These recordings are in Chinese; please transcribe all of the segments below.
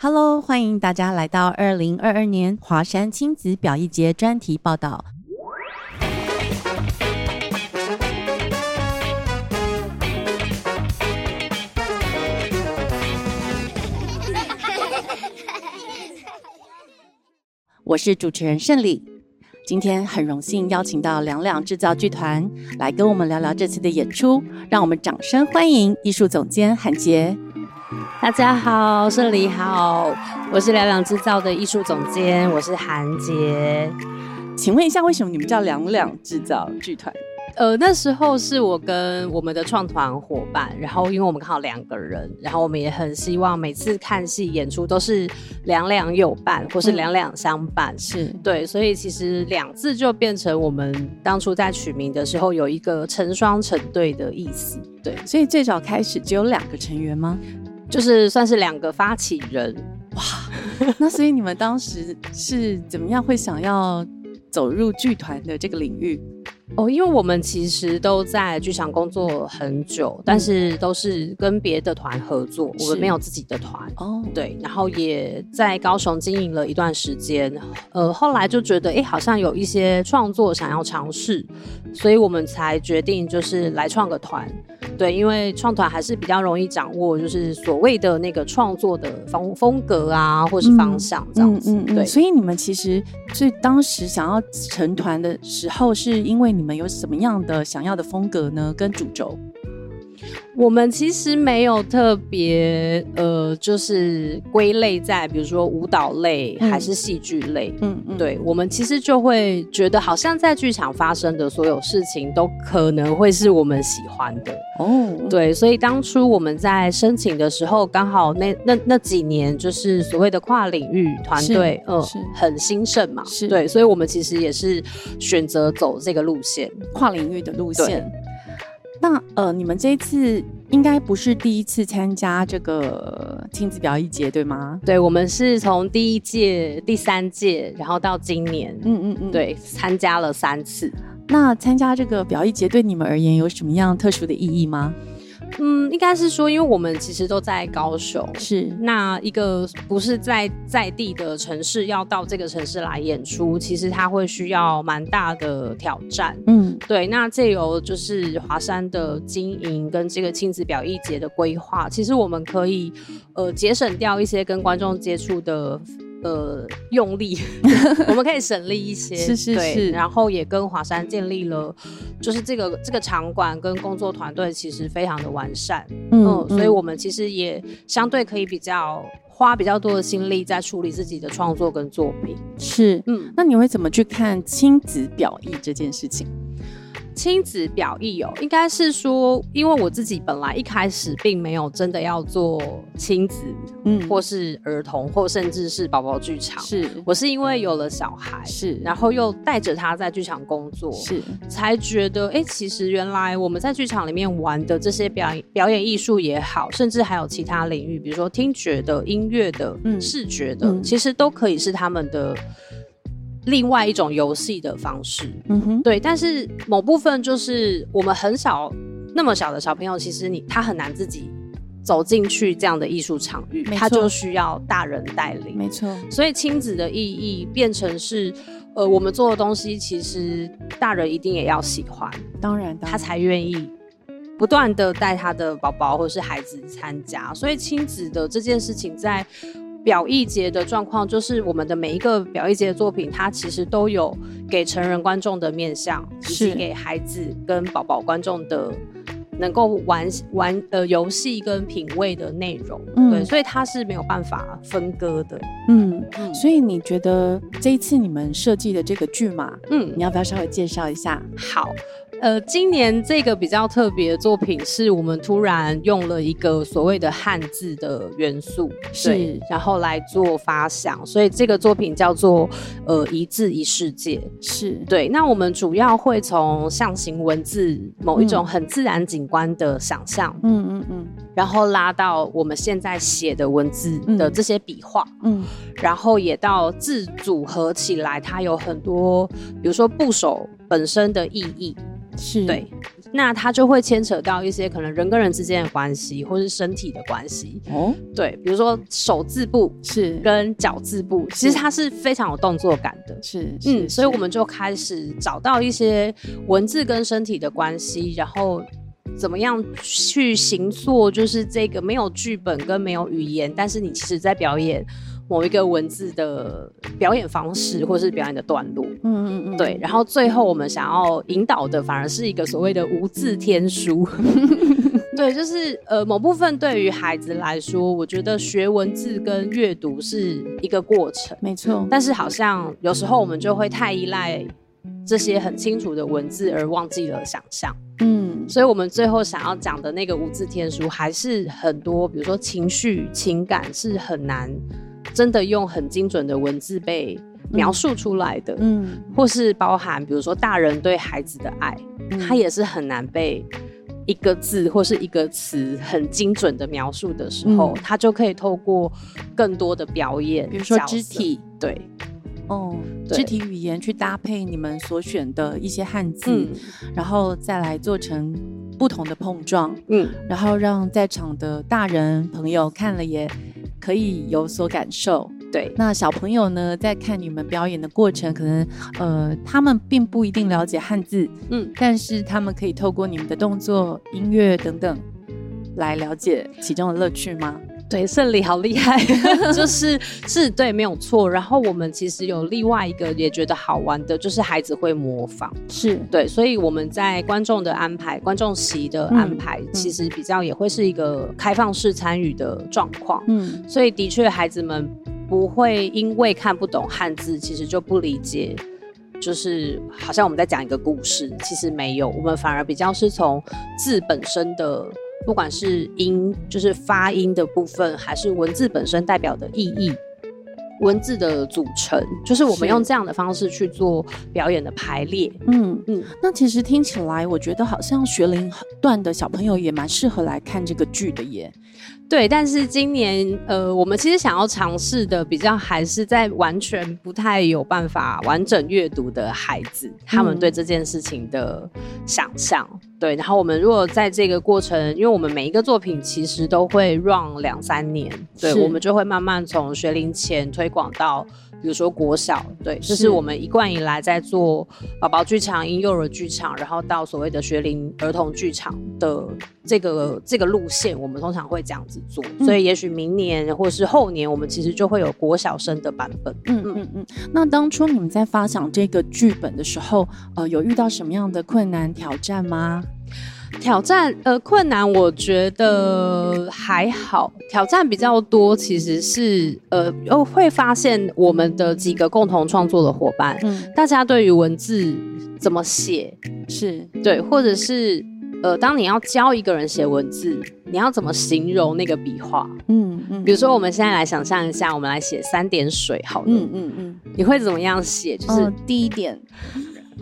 Hello，欢迎大家来到二零二二年华山亲子表艺节专题报道。我是主持人胜利，今天很荣幸邀请到两两制造剧团来跟我们聊聊这次的演出，让我们掌声欢迎艺术总监韩杰。大家好，这里好，我是两两制造的艺术总监，我是韩杰。请问一下，为什么你们叫两两制造剧团？呃，那时候是我跟我们的创团伙伴，然后因为我们刚好两个人，然后我们也很希望每次看戏演出都是两两有伴，或是两两相伴，是对，所以其实两字就变成我们当初在取名的时候有一个成双成对的意思。对，所以最早开始只有两个成员吗？就是算是两个发起人。哇，那所以你们当时是怎么样会想要走入剧团的这个领域？哦，因为我们其实都在剧场工作很久，但是都是跟别的团合作，我们没有自己的团。哦，对，然后也在高雄经营了一段时间，呃，后来就觉得，哎，好像有一些创作想要尝试，所以我们才决定就是来创个团。对，因为创团还是比较容易掌握，就是所谓的那个创作的风风格啊，或是方向这样子。对，所以你们其实最当时想要成团的时候，是因为你们有什么样的想要的风格呢？跟主轴？我们其实没有特别呃，就是归类在比如说舞蹈类还是戏剧类。嗯嗯，对，我们其实就会觉得，好像在剧场发生的所有事情都可能会是我们喜欢的。哦，对，所以当初我们在申请的时候，刚好那那那几年就是所谓的跨领域团队，嗯，很兴盛嘛。是，对，所以我们其实也是选择走这个路线，跨领域的路线。那呃，你们这一次应该不是第一次参加这个亲子表演节，对吗？对，我们是从第一届、第三届，然后到今年，嗯嗯嗯，对，参加了三次。那参加这个表演节对你们而言有什么样特殊的意义吗？嗯，应该是说，因为我们其实都在高雄，是那一个不是在在地的城市，要到这个城市来演出，其实它会需要蛮大的挑战。嗯，对。那这有就是华山的经营跟这个亲子表艺节的规划，其实我们可以呃节省掉一些跟观众接触的。呃，用力，我们可以省力一些，是是是，然后也跟华山建立了，就是这个这个场馆跟工作团队其实非常的完善，嗯，所以我们其实也相对可以比较花比较多的心力在处理自己的创作跟作品，是，嗯，那你会怎么去看亲子表意这件事情？亲子表意哦，应该是说，因为我自己本来一开始并没有真的要做亲子，嗯，或是儿童，或甚至是宝宝剧场。是我是因为有了小孩，是，然后又带着他在剧场工作，是，才觉得，哎，其实原来我们在剧场里面玩的这些表演表演艺术也好，甚至还有其他领域，比如说听觉的、音乐的、视觉的，其实都可以是他们的。另外一种游戏的方式，嗯哼，对，但是某部分就是我们很少那么小的小朋友，其实你他很难自己走进去这样的艺术场域，他就需要大人带领，没错。所以亲子的意义变成是，呃，我们做的东西其实大人一定也要喜欢，当然他才愿意不断的带他的宝宝或者是孩子参加。所以亲子的这件事情在。表意节的状况就是，我们的每一个表意节的作品，它其实都有给成人观众的面向，以及给孩子跟宝宝观众的能够玩玩呃游戏跟品味的内容。对，所以它是没有办法分割的。嗯，所以你觉得这一次你们设计的这个剧嘛，嗯，你要不要稍微介绍一下？好。呃，今年这个比较特别的作品，是我们突然用了一个所谓的汉字的元素，是，然后来做发想，所以这个作品叫做呃一字一世界，是对。那我们主要会从象形文字某一种很自然景观的想象，嗯嗯嗯，然后拉到我们现在写的文字的这些笔画，嗯，然后也到字组合起来，它有很多，比如说部首本身的意义。是对，那它就会牵扯到一些可能人跟人之间的关系，或是身体的关系。哦，对，比如说手字部是跟脚字部，其实它是非常有动作感的。是，嗯，所以我们就开始找到一些文字跟身体的关系，然后怎么样去行做，就是这个没有剧本跟没有语言，但是你其实在表演。某一个文字的表演方式，或是表演的段落，嗯嗯嗯，对。然后最后我们想要引导的，反而是一个所谓的无字天书。对，就是呃，某部分对于孩子来说，我觉得学文字跟阅读是一个过程，没错。但是好像有时候我们就会太依赖这些很清楚的文字，而忘记了想象。嗯，所以我们最后想要讲的那个无字天书，还是很多，比如说情绪、情感是很难。真的用很精准的文字被描述出来的，嗯，或是包含比如说大人对孩子的爱，它也是很难被一个字或是一个词很精准的描述的时候，它就可以透过更多的表演，比如说肢体，对，哦，肢体语言去搭配你们所选的一些汉字，然后再来做成不同的碰撞，嗯，然后让在场的大人朋友看了也。可以有所感受，对。那小朋友呢，在看你们表演的过程，可能呃，他们并不一定了解汉字，嗯，但是他们可以透过你们的动作、音乐等等，来了解其中的乐趣吗？对，胜利好厉害，就是是对，没有错。然后我们其实有另外一个也觉得好玩的，就是孩子会模仿，是对，所以我们在观众的安排、观众席的安排，其实比较也会是一个开放式参与的状况。嗯，所以的确孩子们不会因为看不懂汉字，其实就不理解，就是好像我们在讲一个故事，其实没有，我们反而比较是从字本身的。不管是音，就是发音的部分，还是文字本身代表的意义，文字的组成，就是我们用这样的方式去做表演的排列。嗯嗯，那其实听起来，我觉得好像学龄段的小朋友也蛮适合来看这个剧的耶。对，但是今年呃，我们其实想要尝试的比较还是在完全不太有办法完整阅读的孩子，他们对这件事情的想象。对，然后我们如果在这个过程，因为我们每一个作品其实都会 run 两三年，对，我们就会慢慢从学龄前推广到。比如说国小，对，这是我们一贯以来在做宝宝剧场、婴幼儿剧场，然后到所谓的学龄儿童剧场的这个这个路线，我们通常会这样子做。所以也许明年或是后年，我们其实就会有国小生的版本。嗯嗯嗯。那当初你们在发想这个剧本的时候，呃，有遇到什么样的困难挑战吗？挑战呃困难，我觉得还好。挑战比较多，其实是呃，又会发现我们的几个共同创作的伙伴，嗯，大家对于文字怎么写是对，或者是呃，当你要教一个人写文字，你要怎么形容那个笔画？嗯嗯，比如说我们现在来想象一下，我们来写三点水，好了，嗯嗯嗯，你会怎么样写？就是第一点，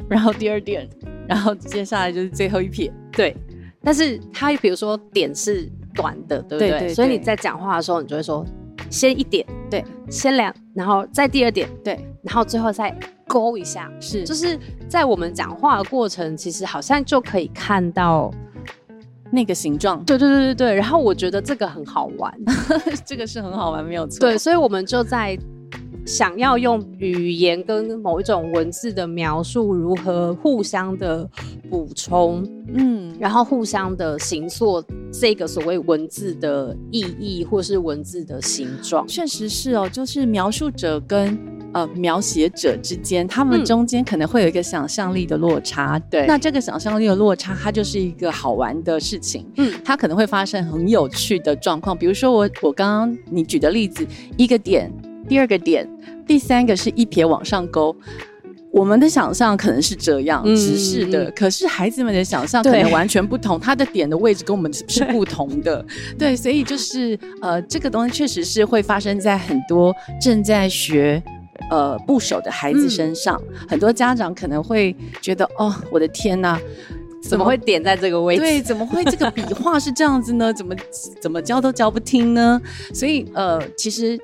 然后第二点，然后接下来就是最后一撇。对，但是它比如说点是短的，对不对？所以你在讲话的时候，你就会说先一点，对，先两，然后再第二点，对，然后最后再勾一下，是，就是在我们讲话的过程，其实好像就可以看到那个形状，对对对对对。然后我觉得这个很好玩，这个是很好玩，没有错。对，所以我们就在。想要用语言跟某一种文字的描述如何互相的补充，嗯，然后互相的形塑这个所谓文字的意义或是文字的形状，确实是哦，就是描述者跟呃描写者之间，他们中间可能会有一个想象力的落差，对，那这个想象力的落差，它就是一个好玩的事情，嗯，它可能会发生很有趣的状况，比如说我我刚刚你举的例子，一个点。第二个点，第三个是一撇往上勾。我们的想象可能是这样直视的，可是孩子们的想象可能完全不同，他的点的位置跟我们是不同的。对，所以就是呃，这个东西确实是会发生在很多正在学呃部首的孩子身上。很多家长可能会觉得，哦，我的天哪，怎么会点在这个位置？对，怎么会这个笔画是这样子呢？怎么怎么教都教不听呢？所以呃，其实。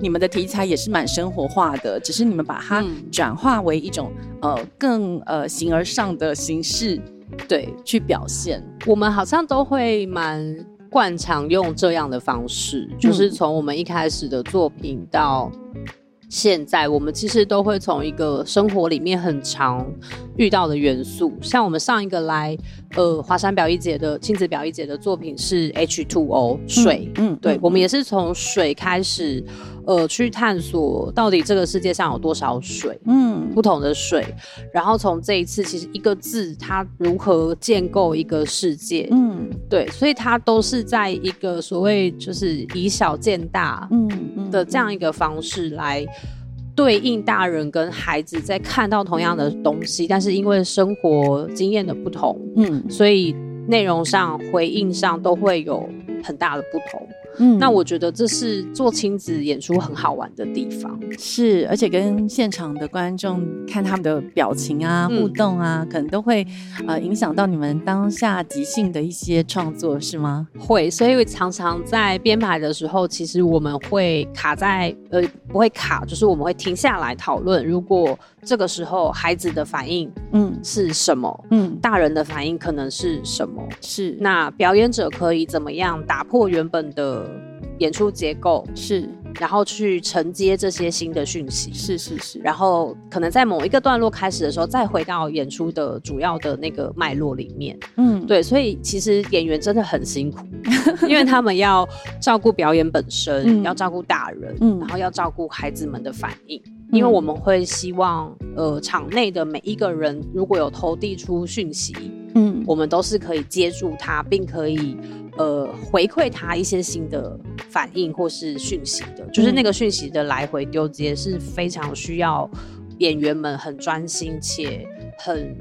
你们的题材也是蛮生活化的，只是你们把它转化为一种呃更呃形而上的形式，对去表现。我们好像都会蛮惯常用这样的方式，就是从我们一开始的作品到。现在我们其实都会从一个生活里面很常遇到的元素，像我们上一个来呃华山表一节的亲子表一节的作品是 H2O 水，嗯，对，我们也是从水开始。呃，去探索到底这个世界上有多少水，嗯，不同的水，然后从这一次，其实一个字它如何建构一个世界，嗯，对，所以它都是在一个所谓就是以小见大，嗯的这样一个方式来对应大人跟孩子在看到同样的东西，但是因为生活经验的不同，嗯，所以内容上回应上都会有很大的不同。嗯，那我觉得这是做亲子演出很好玩的地方，是，而且跟现场的观众看他们的表情啊、互动啊，可能都会呃影响到你们当下即兴的一些创作，是吗？会，所以常常在编排的时候，其实我们会卡在呃不会卡，就是我们会停下来讨论，如果这个时候孩子的反应嗯。是什么，嗯，大人的反应可能是什么，是，那表演者可以怎么样打破原本的。演出结构是，然后去承接这些新的讯息，是是是，然后可能在某一个段落开始的时候，再回到演出的主要的那个脉络里面，嗯，对，所以其实演员真的很辛苦，因为他们要照顾表演本身，要照顾大人，嗯，然后要照顾孩子们的反应，因为我们会希望，呃，场内的每一个人如果有投递出讯息，嗯，我们都是可以接住他，并可以。呃，回馈他一些新的反应或是讯息的，就是那个讯息的来回丢接是非常需要演员们很专心且很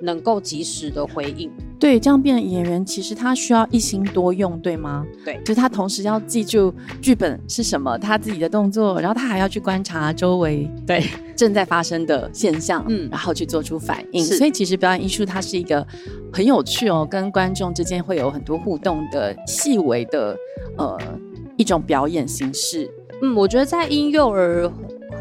能够及时的回应。对，这样变的演员其实他需要一心多用，对吗？对，就是他同时要记住剧本是什么，他自己的动作，然后他还要去观察周围对 正在发生的现象，嗯，然后去做出反应。所以其实表演艺术它是一个很有趣哦，跟观众之间会有很多互动的细微的呃一种表演形式。嗯，我觉得在婴幼儿。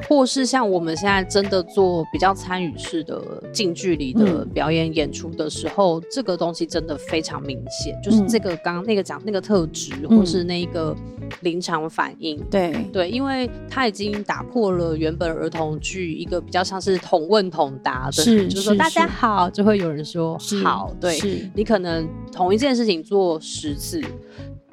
或是像我们现在真的做比较参与式的近距离的表演演出的时候，这个东西真的非常明显，就是这个刚刚那个讲那个特质，或是那一个临场反应。对对，因为它已经打破了原本儿童剧一个比较像是同问同答的，是就是说大家好，就会有人说好。对，你可能同一件事情做十次。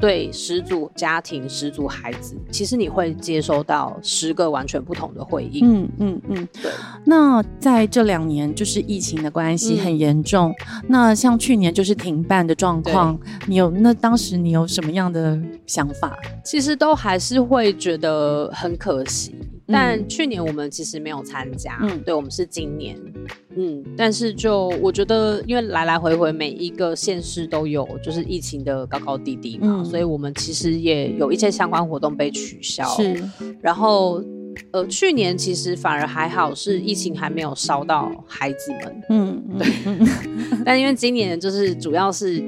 对十组家庭、十组孩子，其实你会接收到十个完全不同的回应。嗯嗯嗯，对。那在这两年，就是疫情的关系很严重。那像去年就是停办的状况，你有那当时你有什么样的想法？其实都还是会觉得很可惜。但去年我们其实没有参加，嗯，对我们是今年。嗯，但是就我觉得，因为来来回回每一个县市都有就是疫情的高高低低嘛，所以我们其实也有一些相关活动被取消。是，然后呃，去年其实反而还好，是疫情还没有烧到孩子们。嗯，对。但因为今年就是主要是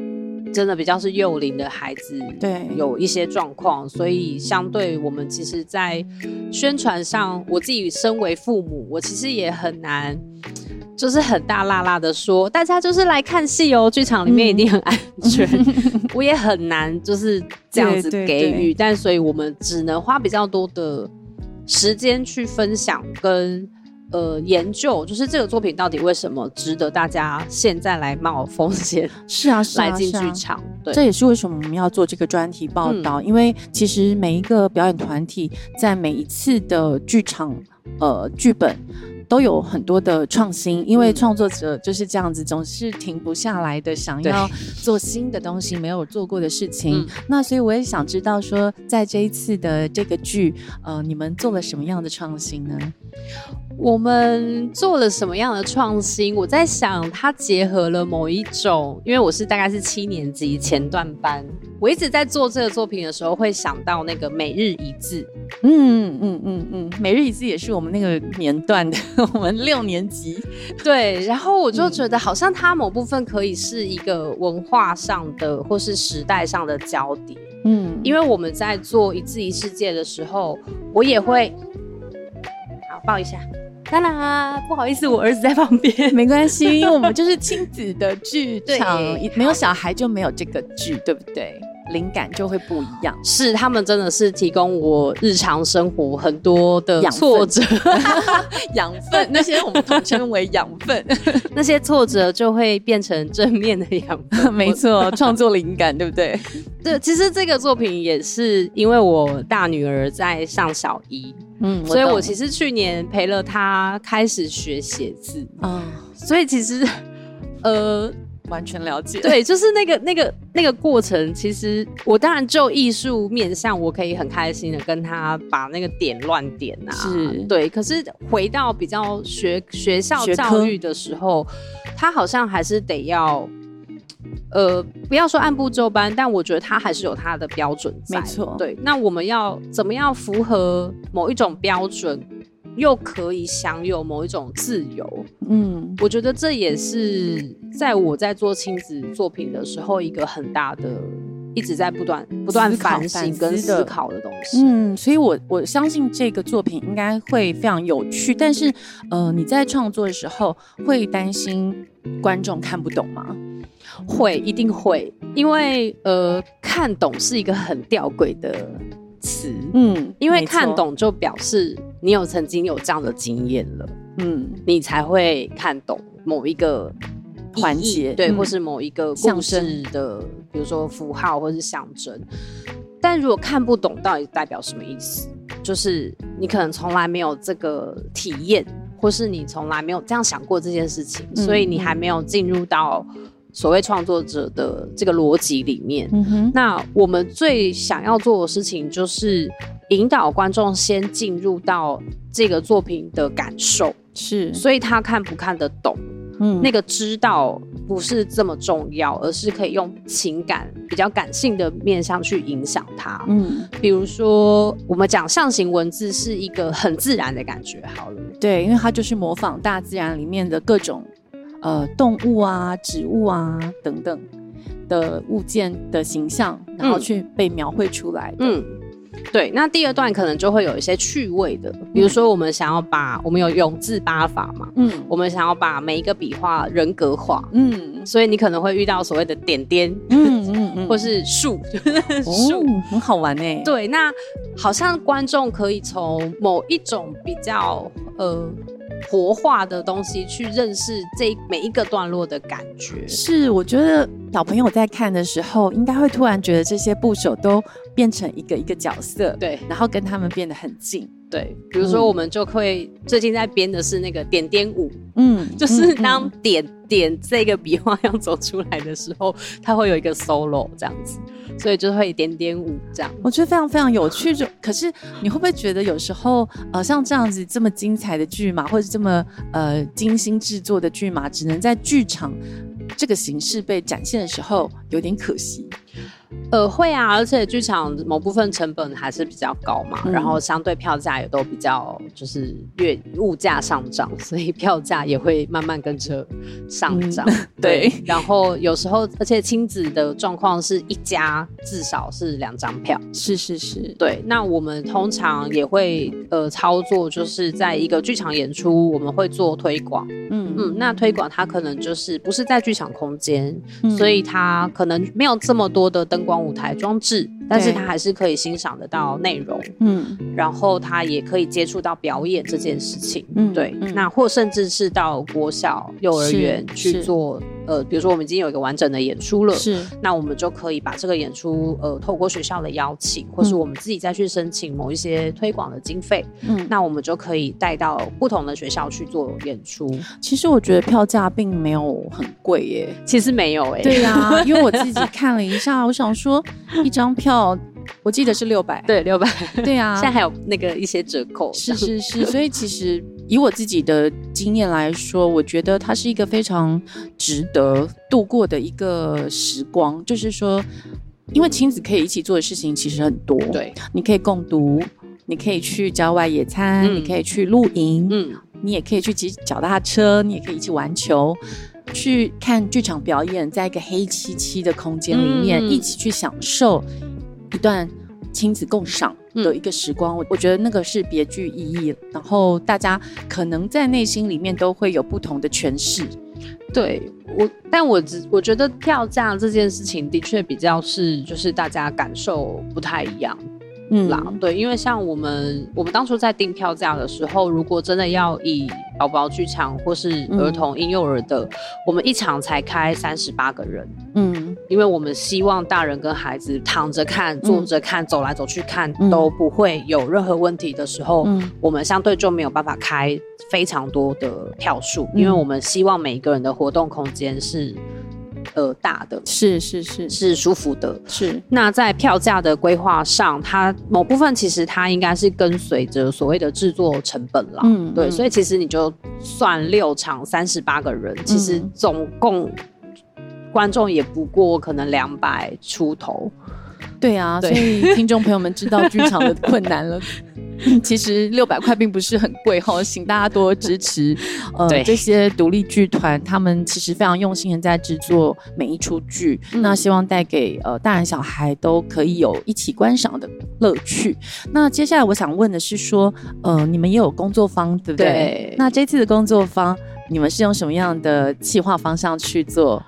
真的比较是幼龄的孩子，对，有一些状况，所以相对我们其实，在宣传上，我自己身为父母，我其实也很难。就是很大辣辣的说，大家就是来看戏哦，剧场里面一定很安全。我也很难就是这样子给予，但所以我们只能花比较多的时间去分享跟呃研究，就是这个作品到底为什么值得大家现在来冒风险？是啊，是啊，来进剧场。对，这也是为什么我们要做这个专题报道，因为其实每一个表演团体在每一次的剧场呃剧本。都有很多的创新，因为创作者就是这样子，总是停不下来的，想要做新的东西，没有做过的事情。那所以我也想知道，说在这一次的这个剧，呃，你们做了什么样的创新呢？我们做了什么样的创新？我在想，它结合了某一种，因为我是大概是七年级前段班，我一直在做这个作品的时候，会想到那个每日一字。嗯嗯嗯嗯，每日一字也是我们那个年段的。我们六年级，对，然后我就觉得好像它某部分可以是一个文化上的或是时代上的交叠，嗯，因为我们在做一字一世界的时候，我也会，好抱一下，当然啊，不好意思，我儿子在旁边，没关系，因为我们就是亲子的剧场，没有小孩就没有这个剧，对不对？灵感就会不一样。是他们真的是提供我日常生活很多的挫折、养分，那些我们统称为养分，那些挫折就会变成正面的养分。没错，创作灵感，对不对？对，其实这个作品也是因为我大女儿在上小一，嗯，所以我其实去年陪了她开始学写字嗯，所以其实，呃。完全了解，对，就是那个那个那个过程。其实我当然就艺术面向，我可以很开心的跟他把那个点乱点啊，是对。可是回到比较学学校教育的时候，他好像还是得要，呃，不要说按部就班，但我觉得他还是有他的标准在。没错，对。那我们要怎么样符合某一种标准？又可以享有某一种自由，嗯，我觉得这也是在我在做亲子作品的时候一个很大的，一直在不断不断反省跟思考的东西。嗯，所以我我相信这个作品应该会非常有趣。但是，呃，你在创作的时候会担心观众看不懂吗？会，一定会，因为呃，看懂是一个很吊诡的。词，嗯，因为看懂就表示你有曾经有这样的经验了，嗯，你才会看懂某一个环节，对，或是某一个故事的，比如说符号或是象征。但如果看不懂，到底代表什么意思？就是你可能从来没有这个体验，或是你从来没有这样想过这件事情，所以你还没有进入到。所谓创作者的这个逻辑里面，那我们最想要做的事情就是引导观众先进入到这个作品的感受，是，所以他看不看得懂，嗯，那个知道不是这么重要，而是可以用情感比较感性的面向去影响他，嗯，比如说我们讲象形文字是一个很自然的感觉，好了，对，因为它就是模仿大自然里面的各种。呃，动物啊、植物啊等等的物件的形象，然后去被描绘出来。嗯，对。那第二段可能就会有一些趣味的，比如说我们想要把我们有永字八法嘛，嗯，我们想要把每一个笔画人格化，嗯，所以你可能会遇到所谓的点点，嗯嗯嗯，或是树，树很好玩哎。对，那好像观众可以从某一种比较呃。活化的东西去认识这每一个段落的感觉，是我觉得小朋友在看的时候，应该会突然觉得这些部首都变成一个一个角色，对，然后跟他们变得很近，对。比如说，我们就会最近在编的是那个点点舞，嗯，就是当点点这个笔画要走出来的时候，它会有一个 solo 这样子。所以就会点点舞这样，我觉得非常非常有趣。就可是你会不会觉得有时候呃像这样子这么精彩的剧嘛，或者这么呃精心制作的剧嘛，只能在剧场这个形式被展现的时候有点可惜？呃，会啊，而且剧场某部分成本还是比较高嘛，然后相对票价也都比较就是越物价上涨，所以票价也会慢慢跟着上涨。对，然后有时候，而且亲子的状况是一家至少是两张票。是是是，对。那我们通常也会呃操作，就是在一个剧场演出，我们会做推广。嗯嗯，那推广它可能就是不是在剧场空间，所以它可能没有这么多的灯光。舞台装置，但是他还是可以欣赏得到内容，嗯，然后他也可以接触到表演这件事情，嗯，对，那或甚至是到国小、幼儿园去做。呃，比如说我们已经有一个完整的演出了，是，那我们就可以把这个演出，呃，透过学校的邀请，或是我们自己再去申请某一些推广的经费，嗯，那我们就可以带到不同的学校去做演出。其实我觉得票价并没有很贵耶，其实没有哎，对呀，因为我自己看了一下，我想说一张票。我记得是六百，对，六百，对啊，现在还有那个一些折扣，是是是，所以其实以我自己的经验来说，我觉得它是一个非常值得度过的一个时光。就是说，因为亲子可以一起做的事情其实很多，对，你可以共读，你可以去郊外野餐，你可以去露营，嗯，你也可以去骑脚踏车，你也可以一起玩球，去看剧场表演，在一个黑漆漆的空间里面一起去享受。一段亲子共赏的一个时光，我我觉得那个是别具意义。然后大家可能在内心里面都会有不同的诠释。对我，但我只我觉得票价这件事情的确比较是，就是大家感受不太一样。嗯。啦，对，因为像我们我们当初在订票价的时候，如果真的要以宝宝剧场或是儿童婴幼儿的，我们一场才开三十八个人，嗯，因为我们希望大人跟孩子躺着看、坐着看、走来走去看都不会有任何问题的时候，我们相对就没有办法开非常多的票数，因为我们希望每一个人的活动空间是。呃，大的是是是是舒服的，是。那在票价的规划上，它某部分其实它应该是跟随着所谓的制作成本啦。嗯，对。所以其实你就算六场三十八个人，其实总共观众也不过可能两百出头。对啊，所以听众朋友们知道剧场的困难了。其实六百块并不是很贵哈，请大家多支持。呃，这些独立剧团，他们其实非常用心的在制作每一出剧，那希望带给呃大人小孩都可以有一起观赏的乐趣。那接下来我想问的是说，呃，你们也有工作坊对不对？那这次的工作坊，你们是用什么样的企划方向去做？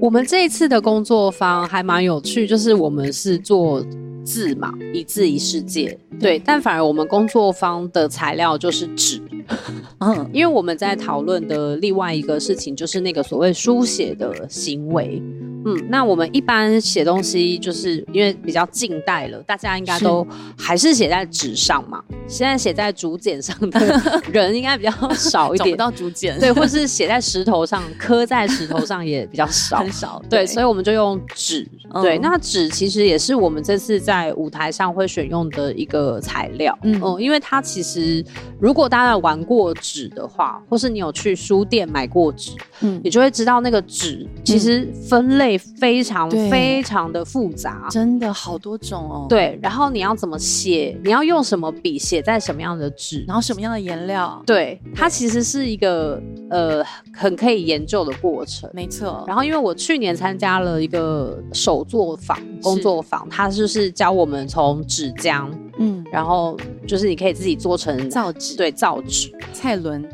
我们这一次的工作坊还蛮有趣，就是我们是做字嘛，一字一世界，对。但反而我们工作方的材料就是纸，嗯，因为我们在讨论的另外一个事情就是那个所谓书写的行为。嗯，那我们一般写东西，就是因为比较近代了，大家应该都还是写在纸上嘛。现在写在竹简上的 人应该比较少一点，找不到竹简，对，或是写在石头上，刻在石头上也比较少，很少。对，所以我们就用纸。对，那纸其实也是我们这次在舞台上会选用的一个材料。嗯，因为它其实如果大家玩过纸的话，或是你有去书店买过纸，嗯，你就会知道那个纸其实分类。非常非常的复杂，真的好多种哦。对，然后你要怎么写？你要用什么笔？写在什么样的纸？然后什么样的颜料？对，它其实是一个呃很可以研究的过程。没错。然后因为我去年参加了一个手作坊工作坊，它就是教我们从纸浆，嗯，然后就是你可以自己做成造纸，对，造纸。蔡伦。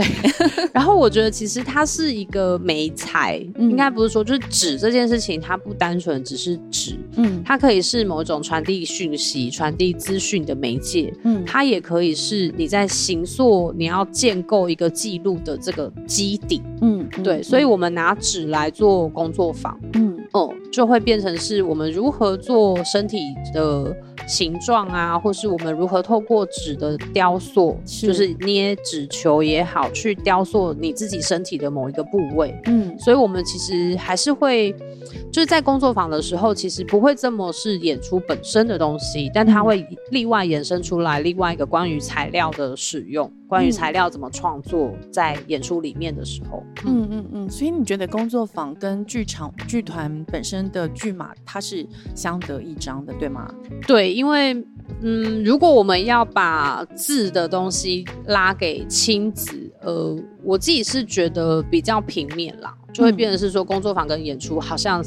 对，然后我觉得其实它是一个媒材，应该不是说就是纸这件事情，它不单纯只是纸，嗯，它可以是某种传递讯息、传递资讯的媒介，嗯，它也可以是你在行塑、你要建构一个记录的这个基底，嗯，对，所以我们拿纸来做工作坊，嗯，哦，就会变成是我们如何做身体的。形状啊，或是我们如何透过纸的雕塑，就是捏纸球也好，去雕塑你自己身体的某一个部位。嗯，所以我们其实还是会，就是在工作坊的时候，其实不会这么是演出本身的东西，但它会例外衍生出来另外一个关于材料的使用。关于材料怎么创作，在演出里面的时候，嗯嗯嗯，所以你觉得工作坊跟剧场剧团本身的剧码，它是相得益彰的，对吗？对，因为嗯，如果我们要把字的东西拉给亲子，呃，我自己是觉得比较平面啦，就会变成是说工作坊跟演出好像。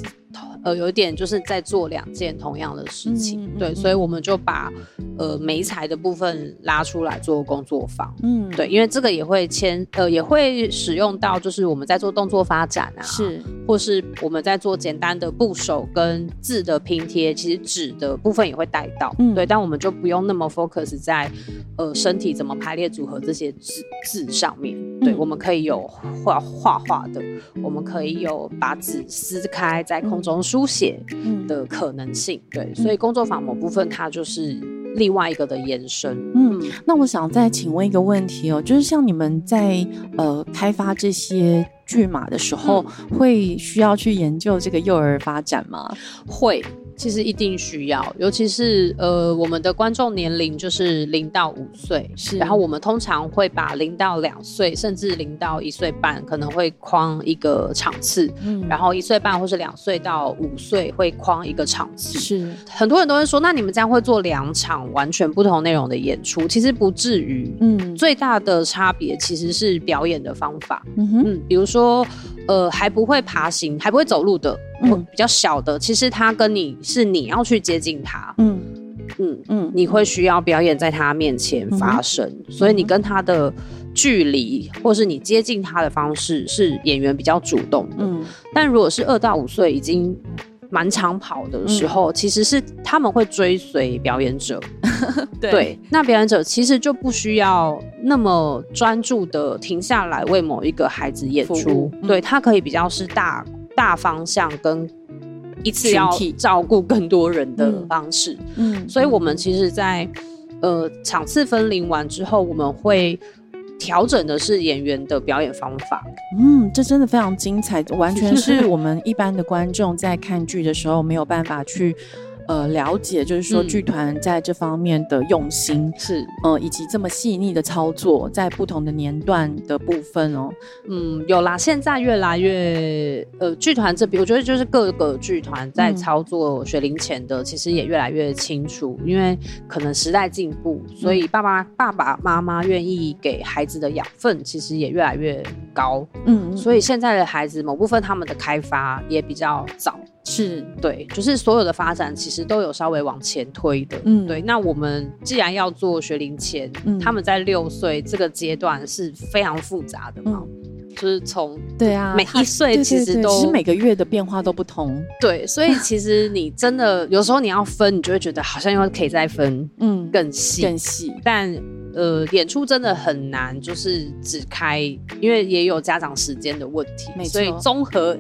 呃，有一点就是在做两件同样的事情，对，所以我们就把呃媒材的部分拉出来做工作坊，嗯，对，因为这个也会牵呃也会使用到，就是我们在做动作发展啊，是，或是我们在做简单的部首跟字的拼贴，其实纸的部分也会带到，嗯，对，但我们就不用那么 focus 在呃身体怎么排列组合这些字字上面，对，我们可以有画画画的，我们可以有把纸撕开在空中。书写的可能性，对，所以工作坊某部分它就是另外一个的延伸。嗯，那我想再请问一个问题哦，就是像你们在呃开发这些剧码的时候，会需要去研究这个幼儿发展吗？会。其实一定需要，尤其是呃，我们的观众年龄就是零到五岁，是。然后我们通常会把零到两岁，甚至零到一岁半，可能会框一个场次，嗯。然后一岁半或是两岁到五岁会框一个场次，是。很多人都会说，那你们将会做两场完全不同内容的演出？其实不至于，嗯。最大的差别其实是表演的方法，嗯哼，比如说。呃，还不会爬行，还不会走路的，嗯，比较小的，其实他跟你是你要去接近他，嗯，嗯嗯，你会需要表演在他面前发生，所以你跟他的距离，或是你接近他的方式，是演员比较主动的。嗯，但如果是二到五岁已经蛮长跑的时候，其实是他们会追随表演者。对，那表演者其实就不需要那么专注的停下来为某一个孩子演出，对他可以比较是大大方向跟一次要照顾更多人的方式。嗯，所以我们其实，在呃场次分离完之后，我们会调整的是演员的表演方法。嗯，这真的非常精彩，完全是我们一般的观众在看剧的时候没有办法去。呃，了解就是说剧团在这方面的用心。是，呃，以及这么细腻的操作，在不同的年段的部分哦，嗯，有啦，现在越来越，呃，剧团这边我觉得就是各个剧团在操作学龄前的，其实也越来越清楚，因为可能时代进步，所以爸爸爸爸妈妈愿意给孩子的养分其实也越来越高，嗯，所以现在的孩子某部分他们的开发也比较早。是对，就是所有的发展其实都有稍微往前推的，嗯，对。那我们既然要做学龄前，他们在六岁这个阶段是非常复杂的嘛，就是从对啊，每一岁其实都其实每个月的变化都不同，对。所以其实你真的有时候你要分，你就会觉得好像又可以再分，嗯，更细更细，但。呃，演出真的很难，就是只开，因为也有家长时间的问题，所以综合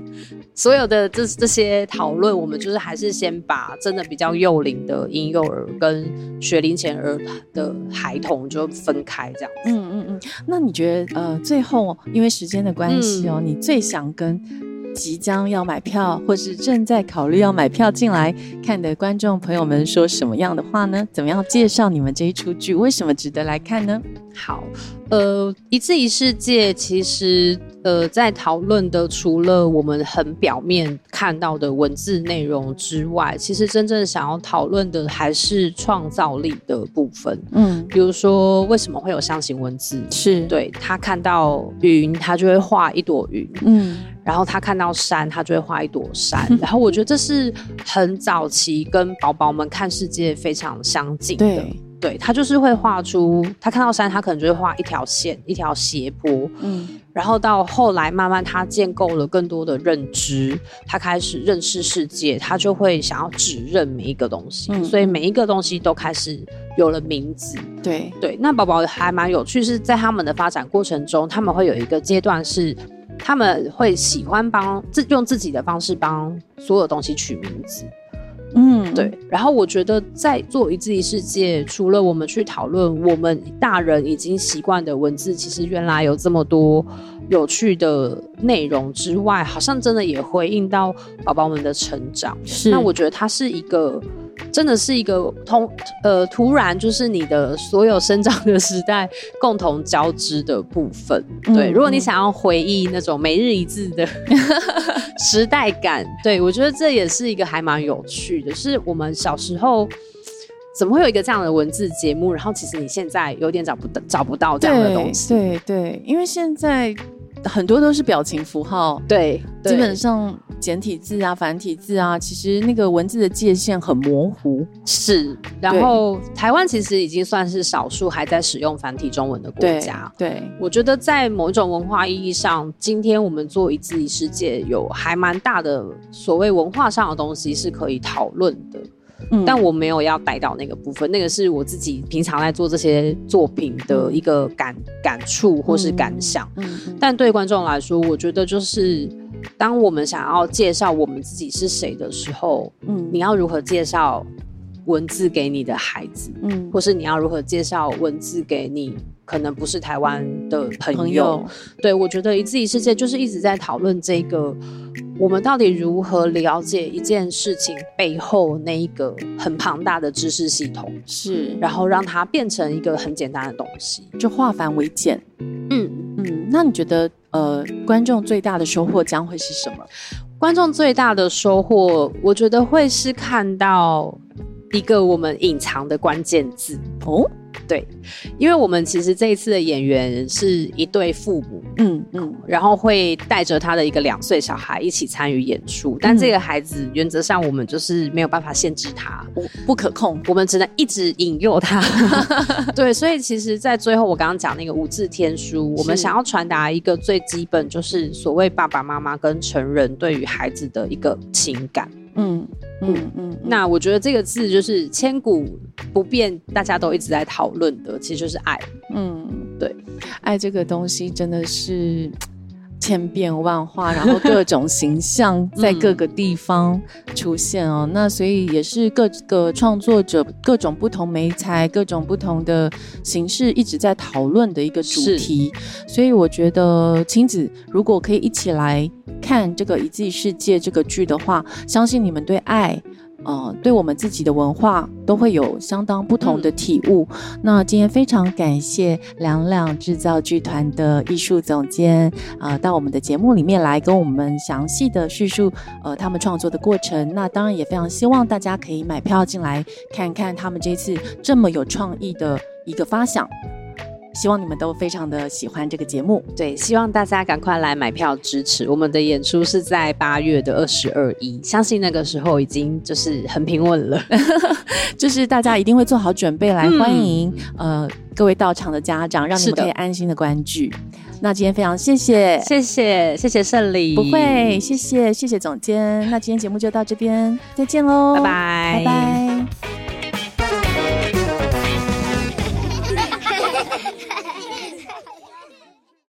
所有的这这些讨论，我们就是还是先把真的比较幼龄的婴幼儿跟学龄前儿的孩童就分开这样。嗯嗯嗯。那你觉得呃，最后因为时间的关系哦，你最想跟？即将要买票，或是正在考虑要买票进来看的观众朋友们，说什么样的话呢？怎么样介绍你们这一出剧？为什么值得来看呢？好，呃，一次一世界，其实呃，在讨论的除了我们很表面看到的文字内容之外，其实真正想要讨论的还是创造力的部分。嗯，比如说为什么会有象形文字？是对他看到云，他就会画一朵云。嗯。然后他看到山，他就会画一朵山。然后我觉得这是很早期跟宝宝们看世界非常相近的。对，对他就是会画出他看到山，他可能就会画一条线，一条斜坡。嗯。然后到后来，慢慢他建构了更多的认知，他开始认识世界，他就会想要指认每一个东西。所以每一个东西都开始有了名字。对对，那宝宝还蛮有趣，是在他们的发展过程中，他们会有一个阶段是。他们会喜欢帮自用自己的方式帮所有东西取名字，嗯，对。然后我觉得在做一字一世界，除了我们去讨论我们大人已经习惯的文字，其实原来有这么多有趣的内容之外，好像真的也回应到宝宝们的成长。是，那我觉得它是一个。真的是一个通呃，突然就是你的所有生长的时代共同交织的部分。对，如果你想要回忆那种每日一字的 时代感，对我觉得这也是一个还蛮有趣的。是我们小时候怎么会有一个这样的文字节目？然后其实你现在有点找不到找不到这样的东西。对对，因为现在很多都是表情符号。对，基本上。简体字啊，繁体字啊，其实那个文字的界限很模糊。是，然后台湾其实已经算是少数还在使用繁体中文的国家。对，我觉得在某一种文化意义上，今天我们做一字一世界，有还蛮大的所谓文化上的东西是可以讨论的。嗯，但我没有要带到那个部分，那个是我自己平常在做这些作品的一个感感触或是感想。嗯，但对观众来说，我觉得就是。当我们想要介绍我们自己是谁的时候，嗯，你要如何介绍文字给你的孩子，嗯，或是你要如何介绍文字给你可能不是台湾的朋友？对我觉得一字一世界就是一直在讨论这个，我们到底如何了解一件事情背后那一个很庞大的知识系统，是，然后让它变成一个很简单的东西，就化繁为简。嗯嗯，那你觉得？呃，观众最大的收获将会是什么？观众最大的收获，我觉得会是看到一个我们隐藏的关键字哦。对，因为我们其实这一次的演员是一对父母，嗯嗯，然后会带着他的一个两岁小孩一起参与演出，但这个孩子原则上我们就是没有办法限制他，不不可控，我们只能一直引诱他。对，所以其实，在最后我刚刚讲那个无字天书，我们想要传达一个最基本，就是所谓爸爸妈妈跟成人对于孩子的一个情感。嗯嗯嗯，那我觉得这个字就是千古不变，大家都一直在讨论的，其实就是爱。嗯，对，爱这个东西真的是。千变万化，然后各种形象在各个地方出现哦。那所以也是各个创作者各种不同媒材、各种不同的形式一直在讨论的一个主题。所以我觉得亲子如果可以一起来看这个《一季世界》这个剧的话，相信你们对爱。呃，对我们自己的文化都会有相当不同的体悟。那今天非常感谢两两制造剧团的艺术总监啊，到我们的节目里面来跟我们详细的叙述呃他们创作的过程。那当然也非常希望大家可以买票进来看看他们这次这么有创意的一个发想。希望你们都非常的喜欢这个节目，对，希望大家赶快来买票支持我们的演出，是在八月的二十二一，相信那个时候已经就是很平稳了，就是大家一定会做好准备来欢迎呃各位到场的家长，让你们可以安心的观剧。那今天非常谢谢，谢谢谢谢胜利，不会，谢谢谢谢总监。那今天节目就到这边，再见喽，拜拜。拜拜。